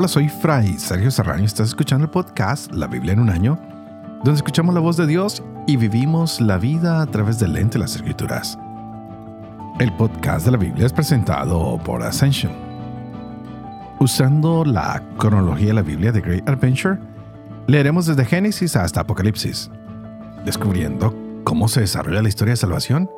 Hola, soy Fray Sergio Serrano estás escuchando el podcast La Biblia en un año, donde escuchamos la voz de Dios y vivimos la vida a través del lente de las escrituras. El podcast de la Biblia es presentado por Ascension. Usando la cronología de la Biblia de Great Adventure, leeremos desde Génesis hasta Apocalipsis, descubriendo cómo se desarrolla la historia de salvación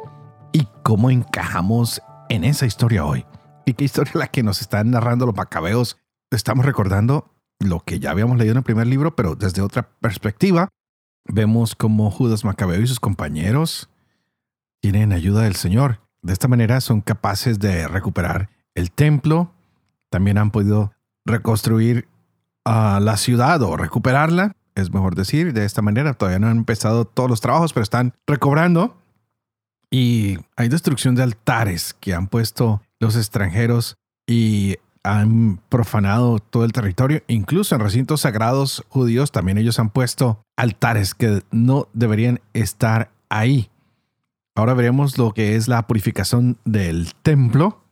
y cómo encajamos en esa historia hoy. ¿Y qué historia es la que nos están narrando los macabeos estamos recordando lo que ya habíamos leído en el primer libro, pero desde otra perspectiva. Vemos cómo Judas Macabeo y sus compañeros tienen ayuda del Señor. De esta manera son capaces de recuperar el templo. También han podido reconstruir a la ciudad o recuperarla, es mejor decir. De esta manera todavía no han empezado todos los trabajos, pero están recobrando. Y hay destrucción de altares que han puesto los extranjeros y han profanado todo el territorio, incluso en recintos sagrados judíos también ellos han puesto altares que no deberían estar ahí. Ahora veremos lo que es la purificación del templo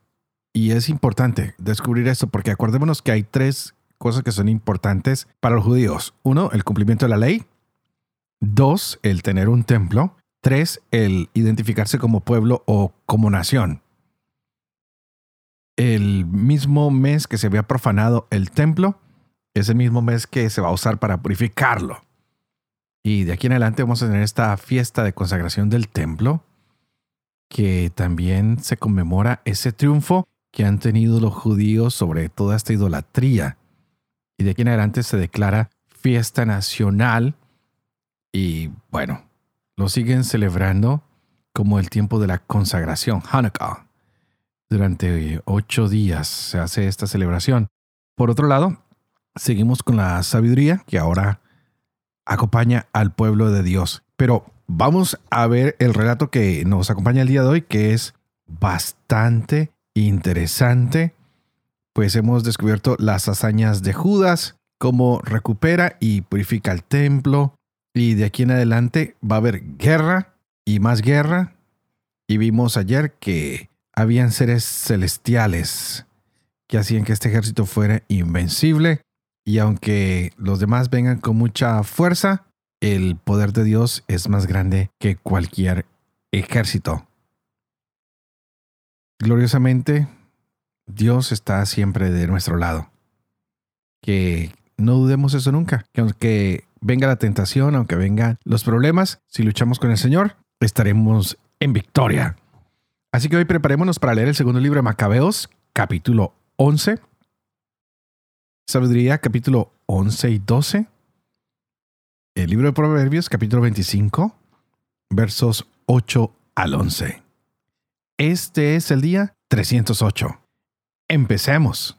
y es importante descubrir esto porque acordémonos que hay tres cosas que son importantes para los judíos. Uno, el cumplimiento de la ley. Dos, el tener un templo. Tres, el identificarse como pueblo o como nación el mismo mes que se había profanado el templo, es el mismo mes que se va a usar para purificarlo. Y de aquí en adelante vamos a tener esta fiesta de consagración del templo, que también se conmemora ese triunfo que han tenido los judíos sobre toda esta idolatría. Y de aquí en adelante se declara fiesta nacional y bueno, lo siguen celebrando como el tiempo de la consagración, Hanukkah. Durante ocho días se hace esta celebración. Por otro lado, seguimos con la sabiduría que ahora acompaña al pueblo de Dios. Pero vamos a ver el relato que nos acompaña el día de hoy, que es bastante interesante, pues hemos descubierto las hazañas de Judas, cómo recupera y purifica el templo, y de aquí en adelante va a haber guerra y más guerra. Y vimos ayer que habían seres celestiales que hacían que este ejército fuera invencible y aunque los demás vengan con mucha fuerza, el poder de Dios es más grande que cualquier ejército. Gloriosamente, Dios está siempre de nuestro lado. Que no dudemos eso nunca, que aunque venga la tentación, aunque vengan los problemas, si luchamos con el Señor, estaremos en victoria. Así que hoy preparémonos para leer el segundo libro de Macabeos, capítulo 11. Sabiduría, capítulo 11 y 12. El libro de Proverbios, capítulo 25, versos 8 al 11. Este es el día 308. Empecemos.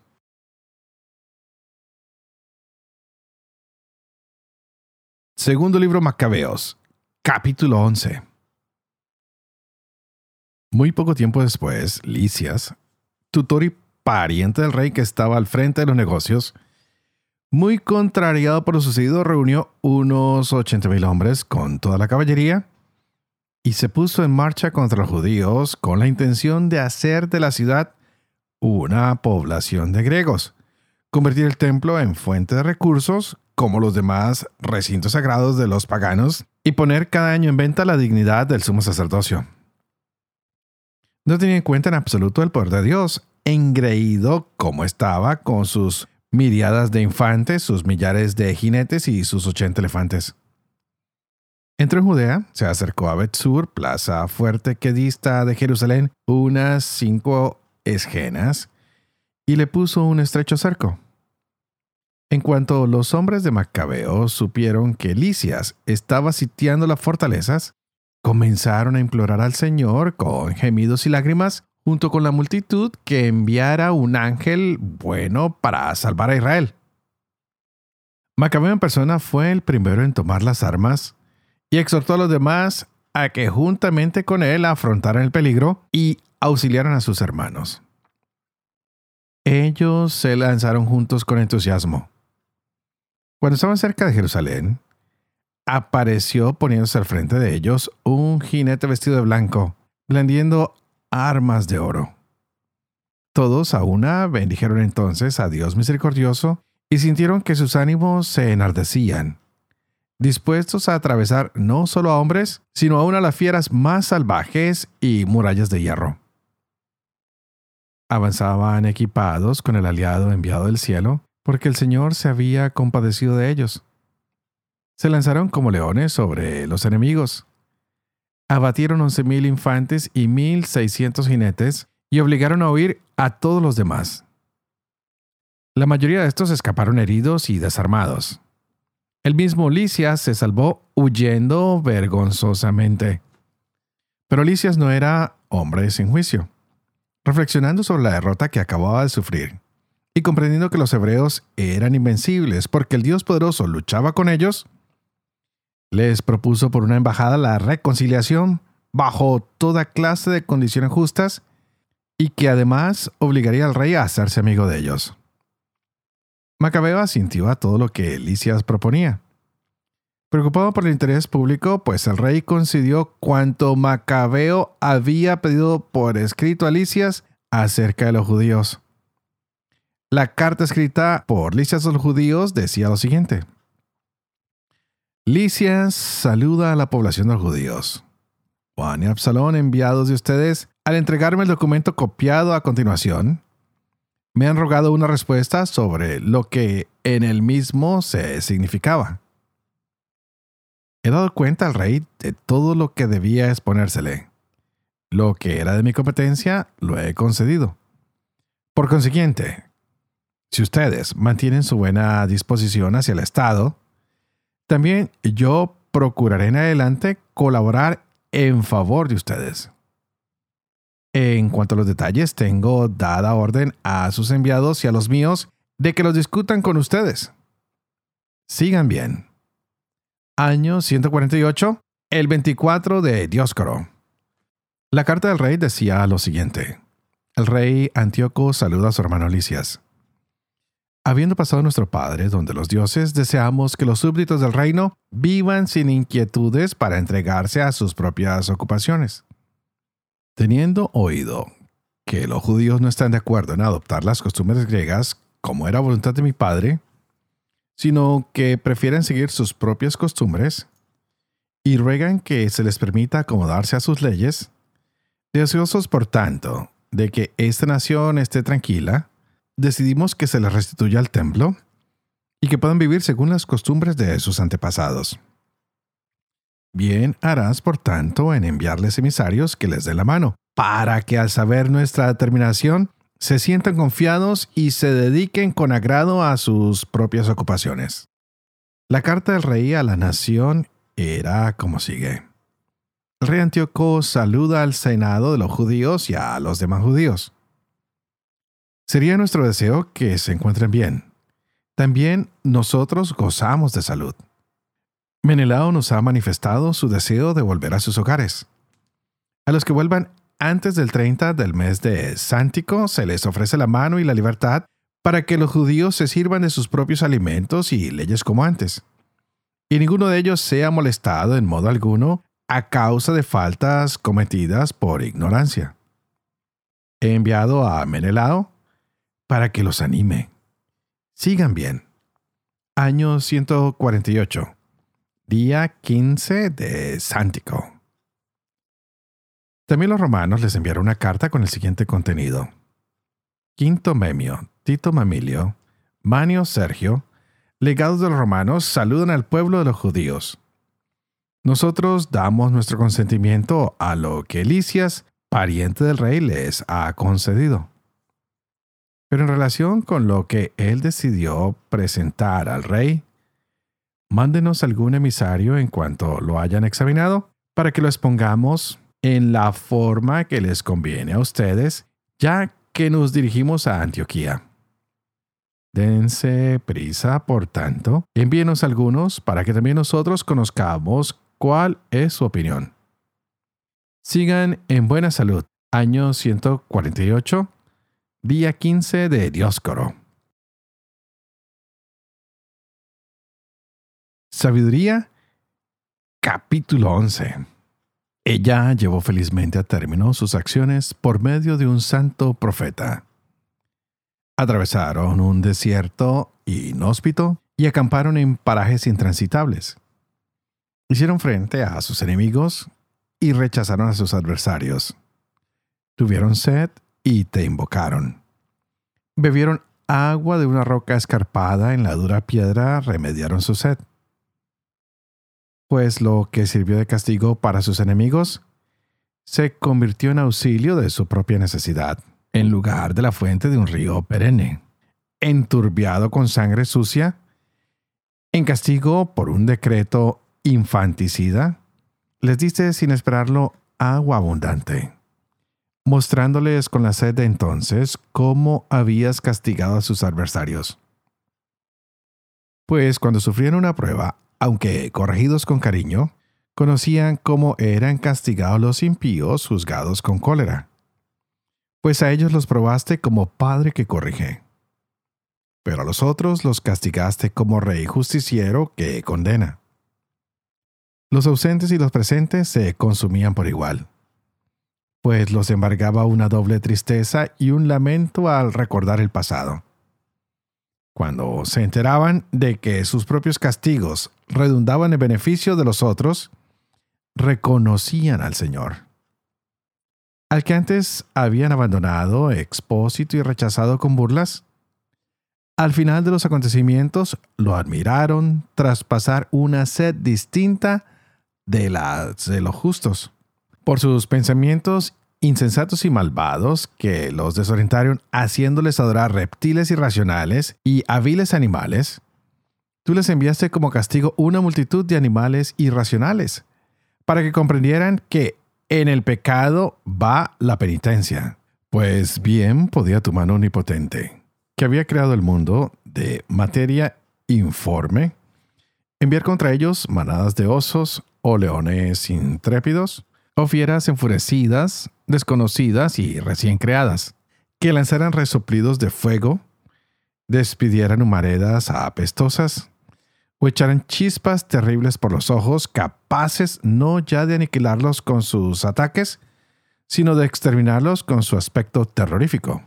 Segundo libro Macabeos, capítulo 11. Muy poco tiempo después, Licias, tutor y pariente del rey que estaba al frente de los negocios, muy contrariado por lo sucedido, reunió unos 80.000 hombres con toda la caballería y se puso en marcha contra los judíos con la intención de hacer de la ciudad una población de griegos, convertir el templo en fuente de recursos como los demás recintos sagrados de los paganos y poner cada año en venta la dignidad del sumo sacerdocio no tenía en cuenta en absoluto el poder de Dios, engreído como estaba con sus miriadas de infantes, sus millares de jinetes y sus ochenta elefantes. Entró en Judea, se acercó a Betsur, plaza fuerte que dista de Jerusalén unas cinco esgenas, y le puso un estrecho cerco. En cuanto los hombres de Macabeo supieron que Licias estaba sitiando las fortalezas, comenzaron a implorar al Señor con gemidos y lágrimas junto con la multitud que enviara un ángel bueno para salvar a Israel. Macabeo en persona fue el primero en tomar las armas y exhortó a los demás a que juntamente con él afrontaran el peligro y auxiliaran a sus hermanos. Ellos se lanzaron juntos con entusiasmo. Cuando estaban cerca de Jerusalén, apareció poniéndose al frente de ellos un jinete vestido de blanco, blandiendo armas de oro. Todos a una bendijeron entonces a Dios misericordioso y sintieron que sus ánimos se enardecían, dispuestos a atravesar no solo a hombres, sino aún a las fieras más salvajes y murallas de hierro. Avanzaban equipados con el aliado enviado del cielo, porque el Señor se había compadecido de ellos. Se lanzaron como leones sobre los enemigos. Abatieron once mil infantes y mil seiscientos jinetes y obligaron a huir a todos los demás. La mayoría de estos escaparon heridos y desarmados. El mismo Licias se salvó huyendo vergonzosamente. Pero Licias no era hombre sin juicio. Reflexionando sobre la derrota que acababa de sufrir y comprendiendo que los hebreos eran invencibles porque el Dios poderoso luchaba con ellos, les propuso por una embajada la reconciliación bajo toda clase de condiciones justas y que además obligaría al rey a hacerse amigo de ellos. Macabeo asintió a todo lo que Licias proponía. Preocupado por el interés público, pues el rey concedió cuanto Macabeo había pedido por escrito a Licias acerca de los judíos. La carta escrita por Licias a los judíos decía lo siguiente. Licias saluda a la población de los judíos. Juan y Absalón, enviados de ustedes, al entregarme el documento copiado a continuación, me han rogado una respuesta sobre lo que en el mismo se significaba. He dado cuenta al rey de todo lo que debía exponérsele. Lo que era de mi competencia lo he concedido. Por consiguiente, si ustedes mantienen su buena disposición hacia el Estado, también yo procuraré en adelante colaborar en favor de ustedes. En cuanto a los detalles, tengo dada orden a sus enviados y a los míos de que los discutan con ustedes. Sigan bien. Año 148, el 24 de Dioscoro. La carta del rey decía lo siguiente. El rey Antíoco saluda a su hermano Licias. Habiendo pasado nuestro Padre, donde los dioses, deseamos que los súbditos del reino vivan sin inquietudes para entregarse a sus propias ocupaciones. Teniendo oído que los judíos no están de acuerdo en adoptar las costumbres griegas como era voluntad de mi padre, sino que prefieren seguir sus propias costumbres y ruegan que se les permita acomodarse a sus leyes, deseosos por tanto de que esta nación esté tranquila, decidimos que se les restituya al templo y que puedan vivir según las costumbres de sus antepasados. Bien harás, por tanto, en enviarles emisarios que les den la mano, para que al saber nuestra determinación, se sientan confiados y se dediquen con agrado a sus propias ocupaciones. La carta del rey a la nación era como sigue. El rey Antíoco saluda al senado de los judíos y a los demás judíos. Sería nuestro deseo que se encuentren bien. También nosotros gozamos de salud. Menelao nos ha manifestado su deseo de volver a sus hogares. A los que vuelvan antes del 30 del mes de Sántico se les ofrece la mano y la libertad para que los judíos se sirvan de sus propios alimentos y leyes como antes. Y ninguno de ellos sea molestado en modo alguno a causa de faltas cometidas por ignorancia. He enviado a Menelao para que los anime. Sigan bien. Año 148 día 15 de Sántico. También los romanos les enviaron una carta con el siguiente contenido. Quinto Memio, Tito Mamilio, Manio Sergio, legados de los romanos, saludan al pueblo de los judíos. Nosotros damos nuestro consentimiento a lo que Licias, pariente del rey, les ha concedido. Pero en relación con lo que él decidió presentar al rey, mándenos algún emisario en cuanto lo hayan examinado para que lo expongamos en la forma que les conviene a ustedes, ya que nos dirigimos a Antioquía. Dense prisa, por tanto, envíenos algunos para que también nosotros conozcamos cuál es su opinión. Sigan en buena salud. Año 148, día 15 de Dioscoro. Sabiduría, capítulo 11. Ella llevó felizmente a término sus acciones por medio de un santo profeta. Atravesaron un desierto inhóspito y acamparon en parajes intransitables. Hicieron frente a sus enemigos y rechazaron a sus adversarios. Tuvieron sed y te invocaron. Bebieron agua de una roca escarpada en la dura piedra, remediaron su sed. Pues lo que sirvió de castigo para sus enemigos se convirtió en auxilio de su propia necesidad, en lugar de la fuente de un río perenne. Enturbiado con sangre sucia, en castigo por un decreto infanticida, les diste sin esperarlo agua abundante, mostrándoles con la sed de entonces cómo habías castigado a sus adversarios. Pues cuando sufrieron una prueba, aunque corregidos con cariño, conocían cómo eran castigados los impíos juzgados con cólera. Pues a ellos los probaste como padre que corrige. Pero a los otros los castigaste como rey justiciero que condena. Los ausentes y los presentes se consumían por igual, pues los embargaba una doble tristeza y un lamento al recordar el pasado. Cuando se enteraban de que sus propios castigos redundaban en beneficio de los otros, reconocían al Señor. Al que antes habían abandonado, expósito y rechazado con burlas, al final de los acontecimientos lo admiraron tras pasar una sed distinta de las de los justos, por sus pensamientos insensatos y malvados que los desorientaron haciéndoles adorar reptiles irracionales y hábiles animales, tú les enviaste como castigo una multitud de animales irracionales, para que comprendieran que en el pecado va la penitencia. Pues bien podía tu mano omnipotente, que había creado el mundo de materia informe, enviar contra ellos manadas de osos o leones intrépidos, o fieras enfurecidas, desconocidas y recién creadas, que lanzaran resoplidos de fuego, despidieran humaredas apestosas, o echaran chispas terribles por los ojos, capaces no ya de aniquilarlos con sus ataques, sino de exterminarlos con su aspecto terrorífico.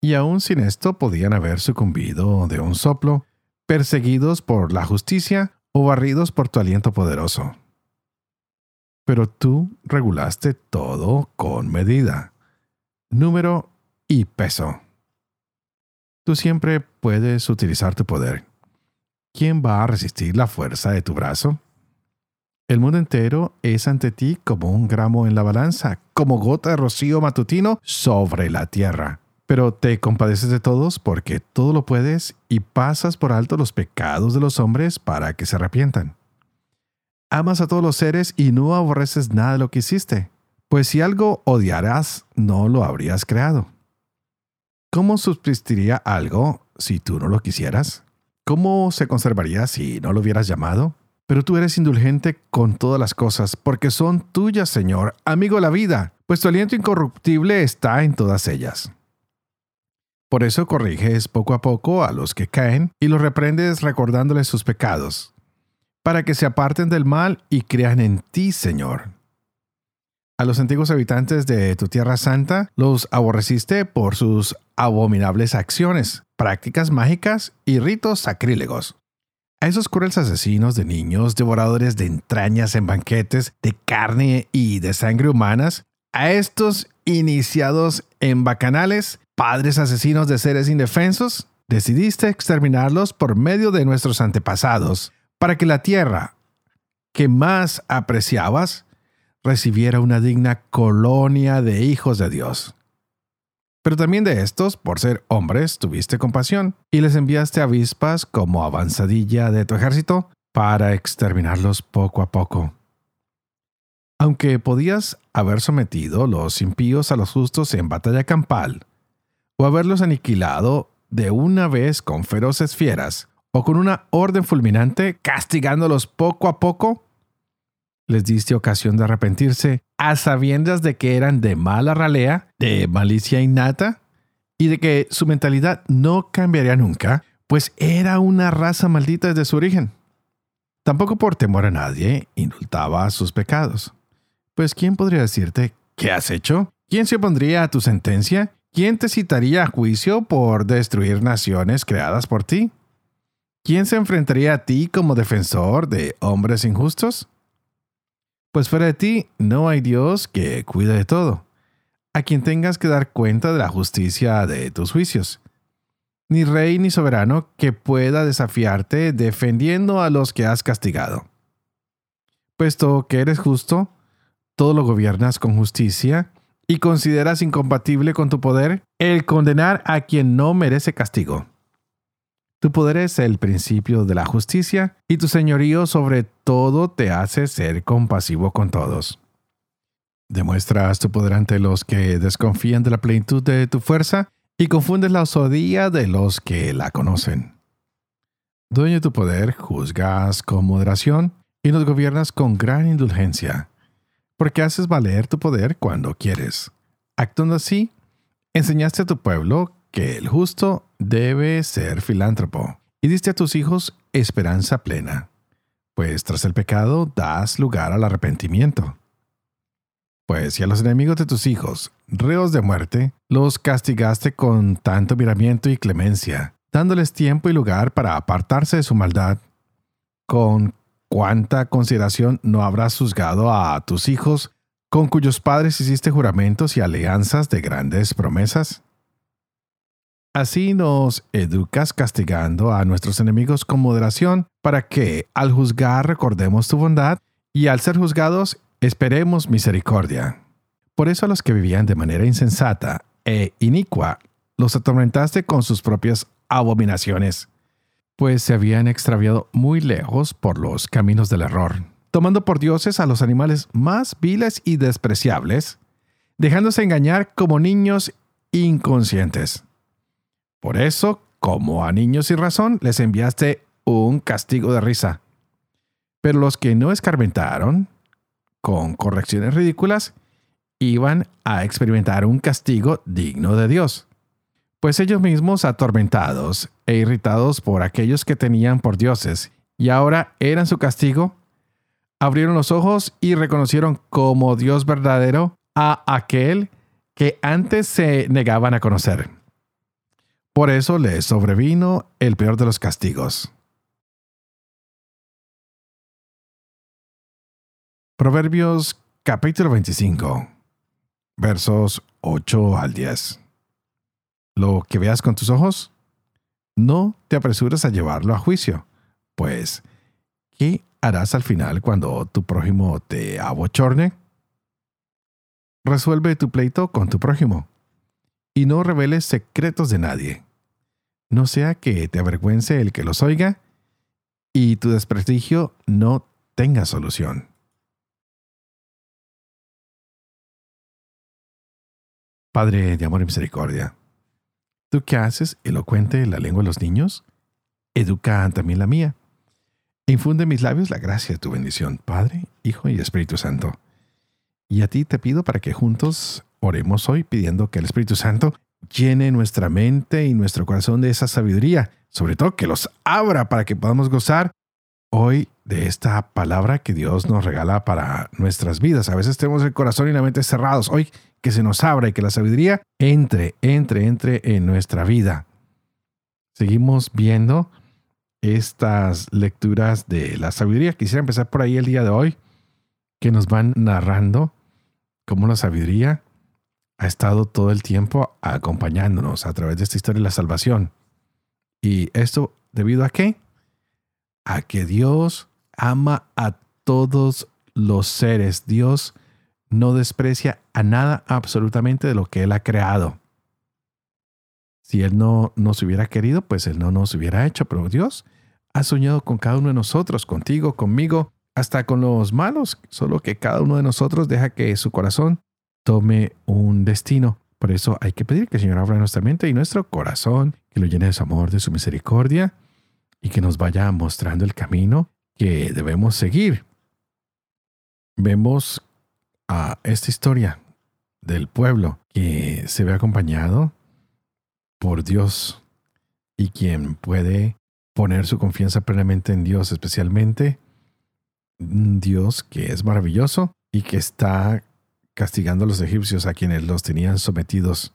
Y aún sin esto podían haber sucumbido de un soplo, perseguidos por la justicia o barridos por tu aliento poderoso. Pero tú regulaste todo con medida, número y peso. Tú siempre puedes utilizar tu poder. ¿Quién va a resistir la fuerza de tu brazo? El mundo entero es ante ti como un gramo en la balanza, como gota de rocío matutino sobre la tierra pero te compadeces de todos porque todo lo puedes y pasas por alto los pecados de los hombres para que se arrepientan. Amas a todos los seres y no aborreces nada de lo que hiciste, pues si algo odiarás, no lo habrías creado. ¿Cómo subsistiría algo si tú no lo quisieras? ¿Cómo se conservaría si no lo hubieras llamado? Pero tú eres indulgente con todas las cosas, porque son tuyas, Señor, amigo de la vida, pues tu aliento incorruptible está en todas ellas. Por eso corriges poco a poco a los que caen y los reprendes recordándoles sus pecados, para que se aparten del mal y crean en ti, Señor. A los antiguos habitantes de tu tierra santa los aborreciste por sus abominables acciones, prácticas mágicas y ritos sacrílegos. A esos crueles asesinos de niños, devoradores de entrañas en banquetes, de carne y de sangre humanas, a estos iniciados en bacanales, padres asesinos de seres indefensos, decidiste exterminarlos por medio de nuestros antepasados, para que la tierra que más apreciabas recibiera una digna colonia de hijos de Dios. Pero también de estos, por ser hombres, tuviste compasión y les enviaste avispas como avanzadilla de tu ejército para exterminarlos poco a poco. Aunque podías haber sometido los impíos a los justos en batalla campal, o haberlos aniquilado de una vez con feroces fieras, o con una orden fulminante, castigándolos poco a poco, les diste ocasión de arrepentirse a sabiendas de que eran de mala ralea, de malicia innata, y de que su mentalidad no cambiaría nunca, pues era una raza maldita desde su origen. Tampoco por temor a nadie indultaba sus pecados. Pues ¿quién podría decirte qué has hecho? ¿Quién se opondría a tu sentencia? ¿quién te citaría a juicio por destruir naciones creadas por ti? ¿Quién se enfrentaría a ti como defensor de hombres injustos? Pues fuera de ti no hay Dios que cuide de todo, a quien tengas que dar cuenta de la justicia de tus juicios. Ni rey ni soberano que pueda desafiarte defendiendo a los que has castigado. Puesto que eres justo, todo lo gobiernas con justicia y consideras incompatible con tu poder el condenar a quien no merece castigo. Tu poder es el principio de la justicia y tu señorío sobre todo te hace ser compasivo con todos. Demuestras tu poder ante los que desconfían de la plenitud de tu fuerza y confundes la osadía de los que la conocen. Dueño de tu poder, juzgas con moderación y nos gobiernas con gran indulgencia, porque haces valer tu poder cuando quieres. Actuando así, enseñaste a tu pueblo que el justo debe ser filántropo, y diste a tus hijos esperanza plena, pues tras el pecado das lugar al arrepentimiento. Pues si a los enemigos de tus hijos, reos de muerte, los castigaste con tanto miramiento y clemencia, dándoles tiempo y lugar para apartarse de su maldad, con cuánta consideración no habrás juzgado a tus hijos, con cuyos padres hiciste juramentos y alianzas de grandes promesas? Así nos educas castigando a nuestros enemigos con moderación para que al juzgar recordemos tu bondad y al ser juzgados esperemos misericordia. Por eso a los que vivían de manera insensata e inicua los atormentaste con sus propias abominaciones, pues se habían extraviado muy lejos por los caminos del error, tomando por dioses a los animales más viles y despreciables, dejándose engañar como niños inconscientes. Por eso, como a niños sin razón, les enviaste un castigo de risa. Pero los que no escarmentaron, con correcciones ridículas, iban a experimentar un castigo digno de Dios. Pues ellos mismos, atormentados e irritados por aquellos que tenían por dioses, y ahora eran su castigo, abrieron los ojos y reconocieron como Dios verdadero a aquel que antes se negaban a conocer. Por eso le sobrevino el peor de los castigos. Proverbios capítulo 25, versos 8 al 10. Lo que veas con tus ojos, no te apresures a llevarlo a juicio, pues, ¿qué harás al final cuando tu prójimo te abochorne? Resuelve tu pleito con tu prójimo y no reveles secretos de nadie no sea que te avergüence el que los oiga y tu desprestigio no tenga solución. Padre de amor y misericordia, tú que haces elocuente la lengua de los niños, educa también la mía. Infunde en mis labios la gracia de tu bendición, Padre, Hijo y Espíritu Santo. Y a ti te pido para que juntos oremos hoy pidiendo que el Espíritu Santo llene nuestra mente y nuestro corazón de esa sabiduría, sobre todo que los abra para que podamos gozar hoy de esta palabra que Dios nos regala para nuestras vidas. A veces tenemos el corazón y la mente cerrados. Hoy que se nos abra y que la sabiduría entre, entre, entre en nuestra vida. Seguimos viendo estas lecturas de la sabiduría. Quisiera empezar por ahí el día de hoy, que nos van narrando cómo la sabiduría ha estado todo el tiempo acompañándonos a través de esta historia de la salvación. ¿Y esto debido a qué? A que Dios ama a todos los seres. Dios no desprecia a nada absolutamente de lo que Él ha creado. Si Él no nos hubiera querido, pues Él no nos hubiera hecho, pero Dios ha soñado con cada uno de nosotros, contigo, conmigo, hasta con los malos, solo que cada uno de nosotros deja que su corazón tome un destino. Por eso hay que pedir que el Señor abra nuestra mente y nuestro corazón, que lo llene de su amor, de su misericordia y que nos vaya mostrando el camino que debemos seguir. Vemos a esta historia del pueblo que se ve acompañado por Dios y quien puede poner su confianza plenamente en Dios, especialmente Dios que es maravilloso y que está castigando a los egipcios a quienes los tenían sometidos.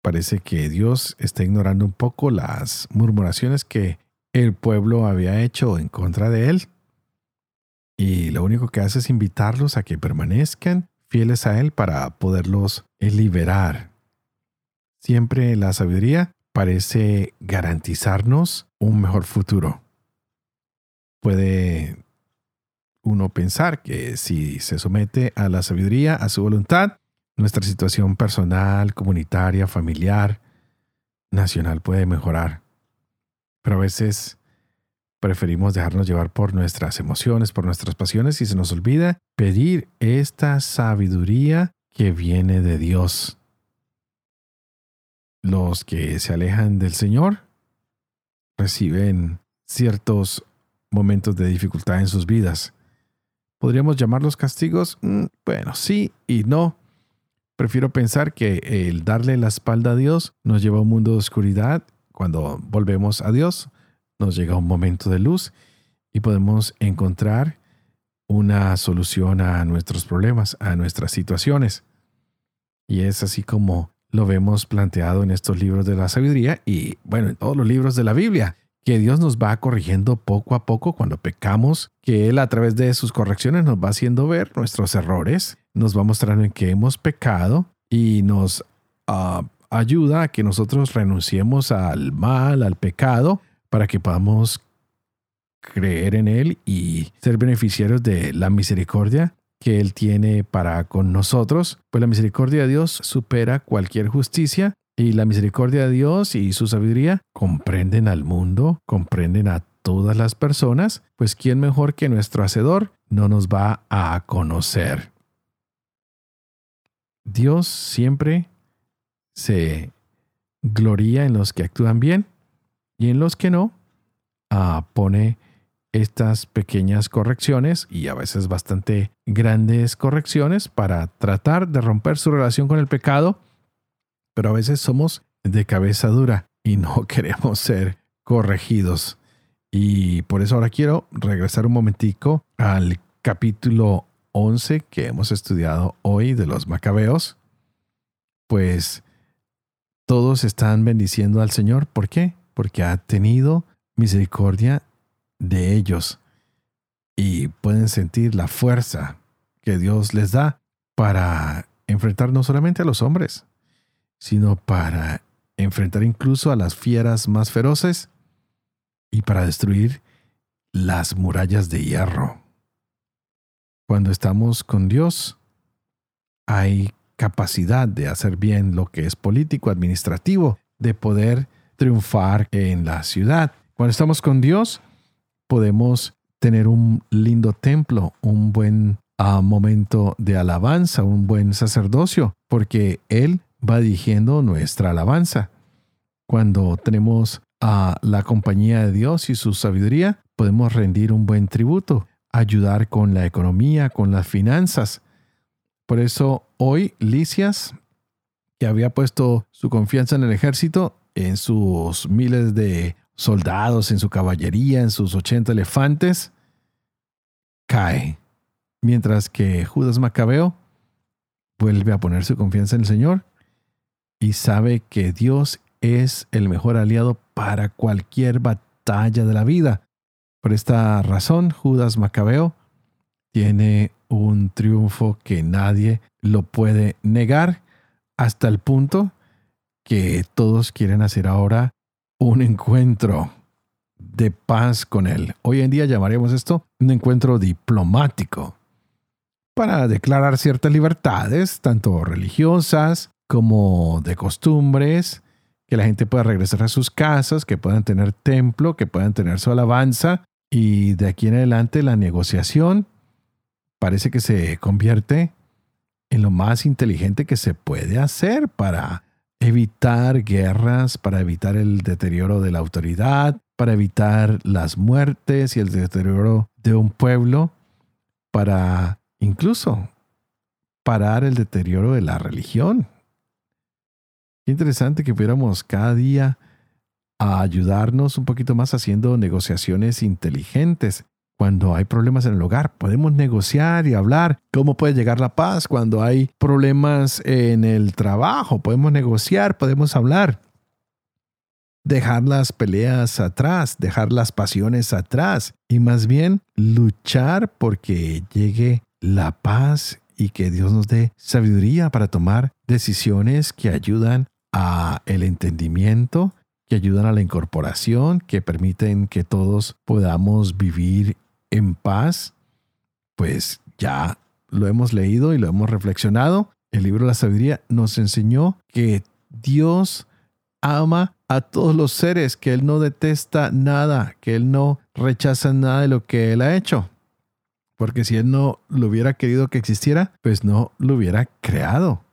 parece que Dios está ignorando un poco las murmuraciones que el pueblo había hecho en contra de él. Y lo único que hace es invitarlos a que permanezcan fieles a Él para poderlos liberar. Siempre la sabiduría parece garantizarnos un mejor futuro. Puede uno pensar que si se somete a la sabiduría, a su voluntad, nuestra situación personal, comunitaria, familiar, nacional puede mejorar. Pero a veces preferimos dejarnos llevar por nuestras emociones, por nuestras pasiones y se nos olvida pedir esta sabiduría que viene de Dios. Los que se alejan del Señor reciben ciertos momentos de dificultad en sus vidas. ¿Podríamos llamarlos castigos? Mm, bueno, sí y no. Prefiero pensar que el darle la espalda a Dios nos lleva a un mundo de oscuridad. Cuando volvemos a Dios, nos llega un momento de luz y podemos encontrar una solución a nuestros problemas, a nuestras situaciones. Y es así como lo vemos planteado en estos libros de la sabiduría y, bueno, en todos los libros de la Biblia que Dios nos va corrigiendo poco a poco cuando pecamos, que Él a través de sus correcciones nos va haciendo ver nuestros errores, nos va mostrando en que hemos pecado y nos ah, ayuda a que nosotros renunciemos al mal, al pecado, para que podamos creer en Él y ser beneficiarios de la misericordia que Él tiene para con nosotros, pues la misericordia de Dios supera cualquier justicia y la misericordia de Dios y su sabiduría comprenden al mundo, comprenden a todas las personas, pues ¿quién mejor que nuestro Hacedor no nos va a conocer? Dios siempre se gloria en los que actúan bien y en los que no ah, pone estas pequeñas correcciones y a veces bastante grandes correcciones para tratar de romper su relación con el pecado pero a veces somos de cabeza dura y no queremos ser corregidos. Y por eso ahora quiero regresar un momentico al capítulo 11 que hemos estudiado hoy de los macabeos. Pues todos están bendiciendo al Señor. ¿Por qué? Porque ha tenido misericordia de ellos y pueden sentir la fuerza que Dios les da para enfrentar no solamente a los hombres, sino para enfrentar incluso a las fieras más feroces y para destruir las murallas de hierro. Cuando estamos con Dios, hay capacidad de hacer bien lo que es político, administrativo, de poder triunfar en la ciudad. Cuando estamos con Dios, podemos tener un lindo templo, un buen ah, momento de alabanza, un buen sacerdocio, porque Él va dirigiendo nuestra alabanza. Cuando tenemos a la compañía de Dios y su sabiduría, podemos rendir un buen tributo, ayudar con la economía, con las finanzas. Por eso hoy Licias, que había puesto su confianza en el ejército, en sus miles de soldados, en su caballería, en sus 80 elefantes, cae. Mientras que Judas Macabeo vuelve a poner su confianza en el Señor y sabe que Dios es el mejor aliado para cualquier batalla de la vida. Por esta razón, Judas Macabeo tiene un triunfo que nadie lo puede negar hasta el punto que todos quieren hacer ahora un encuentro de paz con él. Hoy en día llamaríamos esto un encuentro diplomático para declarar ciertas libertades, tanto religiosas como de costumbres, que la gente pueda regresar a sus casas, que puedan tener templo, que puedan tener su alabanza y de aquí en adelante la negociación parece que se convierte en lo más inteligente que se puede hacer para evitar guerras, para evitar el deterioro de la autoridad, para evitar las muertes y el deterioro de un pueblo, para incluso parar el deterioro de la religión. Qué interesante que pudiéramos cada día a ayudarnos un poquito más haciendo negociaciones inteligentes. cuando hay problemas en el hogar. Podemos negociar y hablar cómo puede llegar la paz cuando hay problemas en el trabajo. Podemos negociar, podemos hablar. Dejar las peleas atrás, dejar las pasiones atrás y más bien luchar porque llegue la paz y que Dios nos dé sabiduría para tomar decisiones que ayudan a el entendimiento, que ayudan a la incorporación, que permiten que todos podamos vivir en paz, pues ya lo hemos leído y lo hemos reflexionado. El libro la sabiduría nos enseñó que Dios ama a todos los seres, que Él no detesta nada, que Él no rechaza nada de lo que Él ha hecho. Porque si Él no lo hubiera querido que existiera, pues no lo hubiera creado.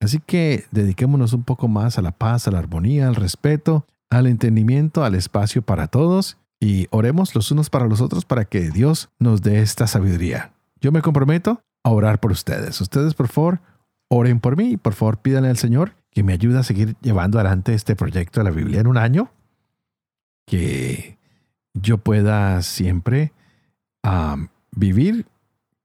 Así que dediquémonos un poco más a la paz, a la armonía, al respeto, al entendimiento, al espacio para todos y oremos los unos para los otros para que Dios nos dé esta sabiduría. Yo me comprometo a orar por ustedes. Ustedes, por favor, oren por mí y por favor pídanle al Señor que me ayude a seguir llevando adelante este proyecto de la Biblia en un año. Que yo pueda siempre vivir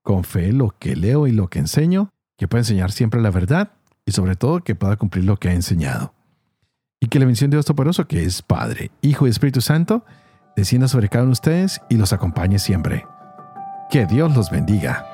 con fe lo que leo y lo que enseño, que pueda enseñar siempre la verdad y sobre todo que pueda cumplir lo que ha enseñado. Y que la bendición de Dios Todopoderoso, que es Padre, Hijo y Espíritu Santo, descienda sobre cada uno de ustedes y los acompañe siempre. Que Dios los bendiga.